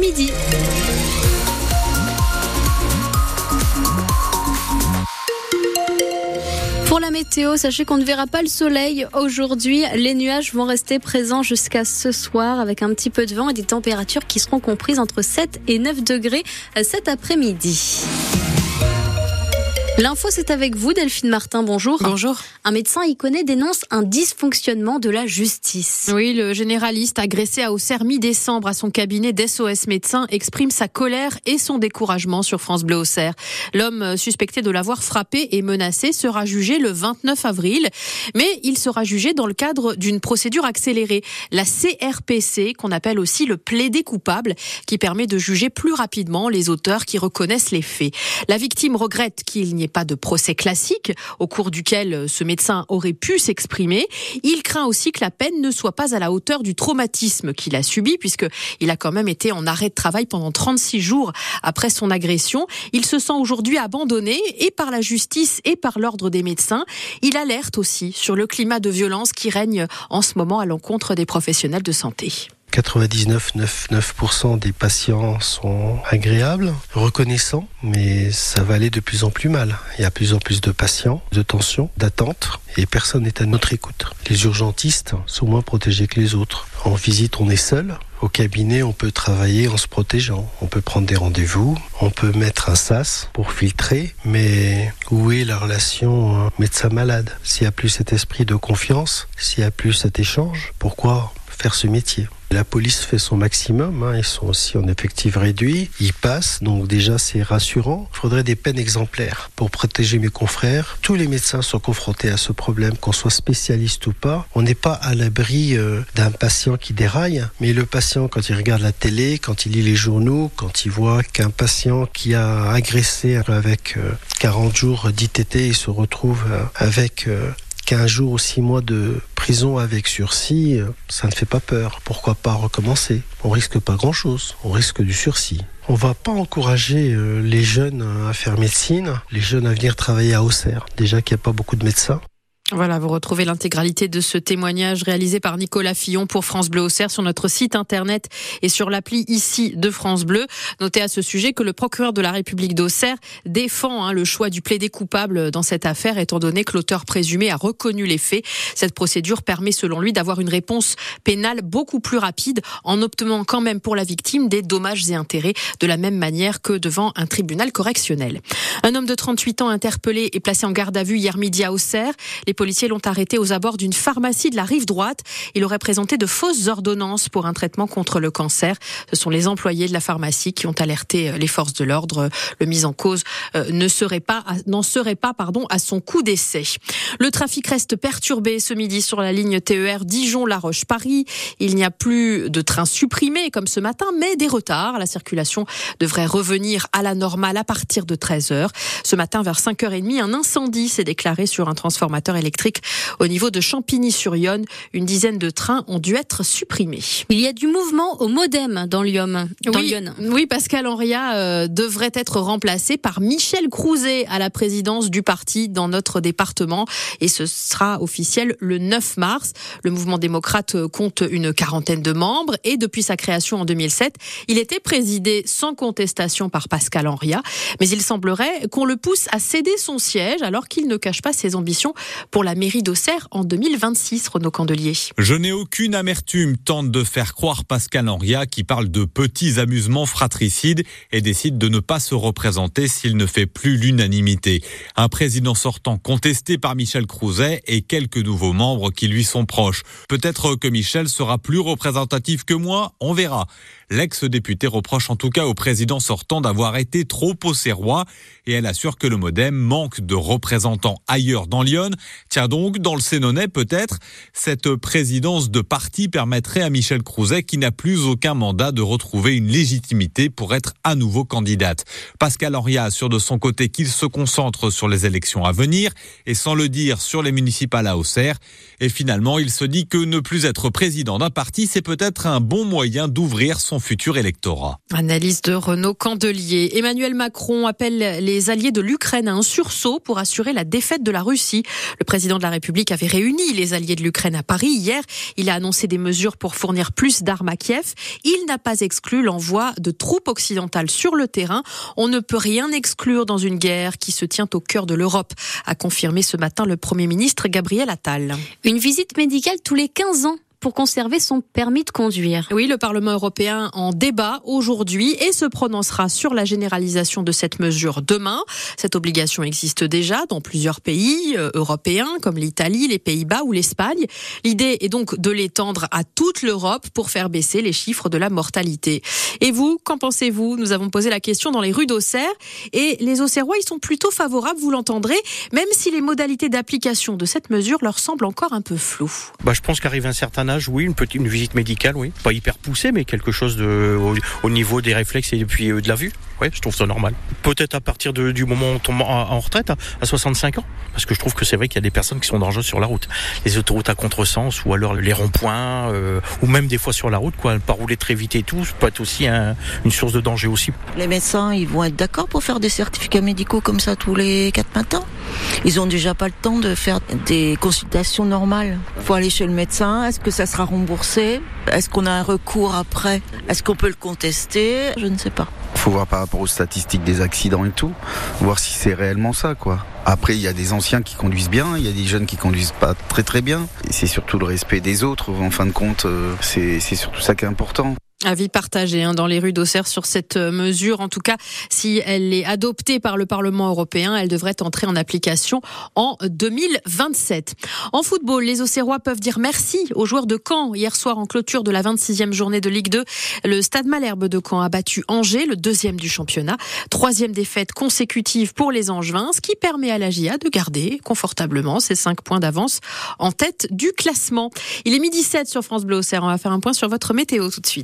Midi. Pour la météo, sachez qu'on ne verra pas le soleil aujourd'hui. Les nuages vont rester présents jusqu'à ce soir avec un petit peu de vent et des températures qui seront comprises entre 7 et 9 degrés cet après-midi. L'info, c'est avec vous, Delphine Martin. Bonjour. Bonjour. Un médecin connaît dénonce un dysfonctionnement de la justice. Oui, le généraliste agressé à Auxerre mi-décembre à son cabinet d'SOS médecin exprime sa colère et son découragement sur France Bleu Auxerre. L'homme suspecté de l'avoir frappé et menacé sera jugé le 29 avril, mais il sera jugé dans le cadre d'une procédure accélérée, la CRPC, qu'on appelle aussi le plaidé coupable, qui permet de juger plus rapidement les auteurs qui reconnaissent les faits. La victime regrette qu'il n'y pas de procès classique au cours duquel ce médecin aurait pu s'exprimer. Il craint aussi que la peine ne soit pas à la hauteur du traumatisme qu'il a subi puisqu'il a quand même été en arrêt de travail pendant 36 jours après son agression. Il se sent aujourd'hui abandonné et par la justice et par l'ordre des médecins. Il alerte aussi sur le climat de violence qui règne en ce moment à l'encontre des professionnels de santé. 99,99% des patients sont agréables, reconnaissants, mais ça va aller de plus en plus mal. Il y a de plus en plus de patients, de tensions, d'attentes, et personne n'est à notre écoute. Les urgentistes sont moins protégés que les autres. En visite, on est seul. Au cabinet, on peut travailler en se protégeant. On peut prendre des rendez-vous, on peut mettre un sas pour filtrer, mais où est la relation médecin-malade? S'il n'y a plus cet esprit de confiance, s'il n'y a plus cet échange, pourquoi faire ce métier? La police fait son maximum, hein, ils sont aussi en effectif réduit, ils passent, donc déjà c'est rassurant. Il faudrait des peines exemplaires pour protéger mes confrères. Tous les médecins sont confrontés à ce problème, qu'on soit spécialiste ou pas. On n'est pas à l'abri euh, d'un patient qui déraille, mais le patient quand il regarde la télé, quand il lit les journaux, quand il voit qu'un patient qui a agressé avec 40 euh, jours d'ITT, il se retrouve euh, avec 15 jours ou 6 mois de prison avec sursis, euh, ça ne fait pas peur. Pourquoi pas recommencer? On risque pas grand-chose, on risque du sursis. On va pas encourager euh, les jeunes à faire médecine, les jeunes à venir travailler à Auxerre. Déjà qu'il n'y a pas beaucoup de médecins. Voilà, vous retrouvez l'intégralité de ce témoignage réalisé par Nicolas Fillon pour France Bleu Auxerre sur notre site internet et sur l'appli ici de France Bleu. Notez à ce sujet que le procureur de la République d'Auxerre défend hein, le choix du plaidé coupable dans cette affaire étant donné que l'auteur présumé a reconnu les faits. Cette procédure permet selon lui d'avoir une réponse pénale beaucoup plus rapide en obtenant quand même pour la victime des dommages et intérêts de la même manière que devant un tribunal correctionnel. Un homme de 38 ans interpellé et placé en garde à vue hier midi à Auxerre. Policiers l'ont arrêté aux abords d'une pharmacie de la rive droite. Il aurait présenté de fausses ordonnances pour un traitement contre le cancer. Ce sont les employés de la pharmacie qui ont alerté euh, les forces de l'ordre. Le mis en cause euh, ne serait pas, n'en serait pas, pardon, à son coup d'essai. Le trafic reste perturbé ce midi sur la ligne TER Dijon-La Roche-Paris. Il n'y a plus de trains supprimés comme ce matin, mais des retards. La circulation devrait revenir à la normale à partir de 13 h Ce matin, vers 5h30, un incendie s'est déclaré sur un transformateur électrique au niveau de Champigny-sur-Yonne. Une dizaine de trains ont dû être supprimés. Il y a du mouvement au modem dans Lyon. oui, oui, Pascal Henria euh, devrait être remplacé par Michel Crouzet à la présidence du parti dans notre département et ce sera officiel le 9 mars. Le mouvement démocrate compte une quarantaine de membres et depuis sa création en 2007, il était présidé sans contestation par Pascal Henria, mais il semblerait qu'on le pousse à céder son siège alors qu'il ne cache pas ses ambitions pour la mairie d'Auxerre en 2026, Renaud Candelier. Je n'ai aucune amertume, tente de faire croire Pascal Henria qui parle de petits amusements fratricides et décide de ne pas se représenter s'il ne fait plus l'unanimité. Un président sortant contesté par Michel Crouzet et quelques nouveaux membres qui lui sont proches. Peut-être que Michel sera plus représentatif que moi, on verra. L'ex-député reproche en tout cas au président sortant d'avoir été trop auxerrois et elle assure que le modem manque de représentants ailleurs dans Lyon. Tiens donc, dans le Sénonais peut-être, cette présidence de parti permettrait à Michel Crouzet, qui n'a plus aucun mandat, de retrouver une légitimité pour être à nouveau candidate. Pascal Henria assure de son côté qu'il se concentre sur les élections à venir et sans le dire sur les municipales à Auxerre. Et finalement, il se dit que ne plus être président d'un parti, c'est peut-être un bon moyen d'ouvrir son futur électorat. Analyse de Renaud Candelier. Emmanuel Macron appelle les alliés de l'Ukraine à un sursaut pour assurer la défaite de la Russie. Le président de la République avait réuni les alliés de l'Ukraine à Paris hier. Il a annoncé des mesures pour fournir plus d'armes à Kiev. Il n'a pas exclu l'envoi de troupes occidentales sur le terrain. On ne peut rien exclure dans une guerre qui se tient au cœur de l'Europe, a confirmé ce matin le Premier ministre Gabriel Attal. Une visite médicale tous les 15 ans pour conserver son permis de conduire. Oui, le Parlement européen en débat aujourd'hui et se prononcera sur la généralisation de cette mesure demain. Cette obligation existe déjà dans plusieurs pays euh, européens comme l'Italie, les Pays-Bas ou l'Espagne. L'idée est donc de l'étendre à toute l'Europe pour faire baisser les chiffres de la mortalité. Et vous, qu'en pensez-vous? Nous avons posé la question dans les rues d'Auxerre et les Auxerrois, ils sont plutôt favorables, vous l'entendrez, même si les modalités d'application de cette mesure leur semblent encore un peu floues. Bah, je pense qu'arrive un certain âge, oui, une petite visite médicale, oui. Pas hyper poussée, mais quelque chose de, au, au niveau des réflexes et puis euh, de la vue. Ouais, je trouve ça normal. Peut-être à partir du moment où on tombe en, retraite, à, à 65 ans. Parce que je trouve que c'est vrai qu'il y a des personnes qui sont dangereuses sur la route. Les autoroutes à contresens, ou alors les ronds-points, euh, ou même des fois sur la route, quoi. Pas rouler très vite et tout, ça peut être aussi un, une source de danger aussi. Les médecins, ils vont être d'accord pour faire des certificats médicaux comme ça tous les quatre matins? Ils ont déjà pas le temps de faire des consultations normales. Faut aller chez le médecin. Est-ce que ça sera remboursé? Est-ce qu'on a un recours après? Est-ce qu'on peut le contester? Je ne sais pas. Faut voir par rapport aux statistiques des accidents et tout, voir si c'est réellement ça, quoi. Après, il y a des anciens qui conduisent bien, il y a des jeunes qui conduisent pas très très bien. Et c'est surtout le respect des autres, en fin de compte, euh, c'est c'est surtout ça qui est important. Avis partagé hein, dans les rues d'Auxerre sur cette euh, mesure. En tout cas, si elle est adoptée par le Parlement européen, elle devrait entrer en application en 2027. En football, les Auxerrois peuvent dire merci aux joueurs de Caen. Hier soir, en clôture de la 26e journée de Ligue 2, le Stade Malherbe de Caen a battu Angers, le deuxième du championnat. Troisième défaite consécutive pour les Angevins, ce qui permet à la GIA de garder confortablement ses cinq points d'avance en tête du classement. Il est midi 7 sur France Bleu Auxerre. On va faire un point sur votre météo tout de suite.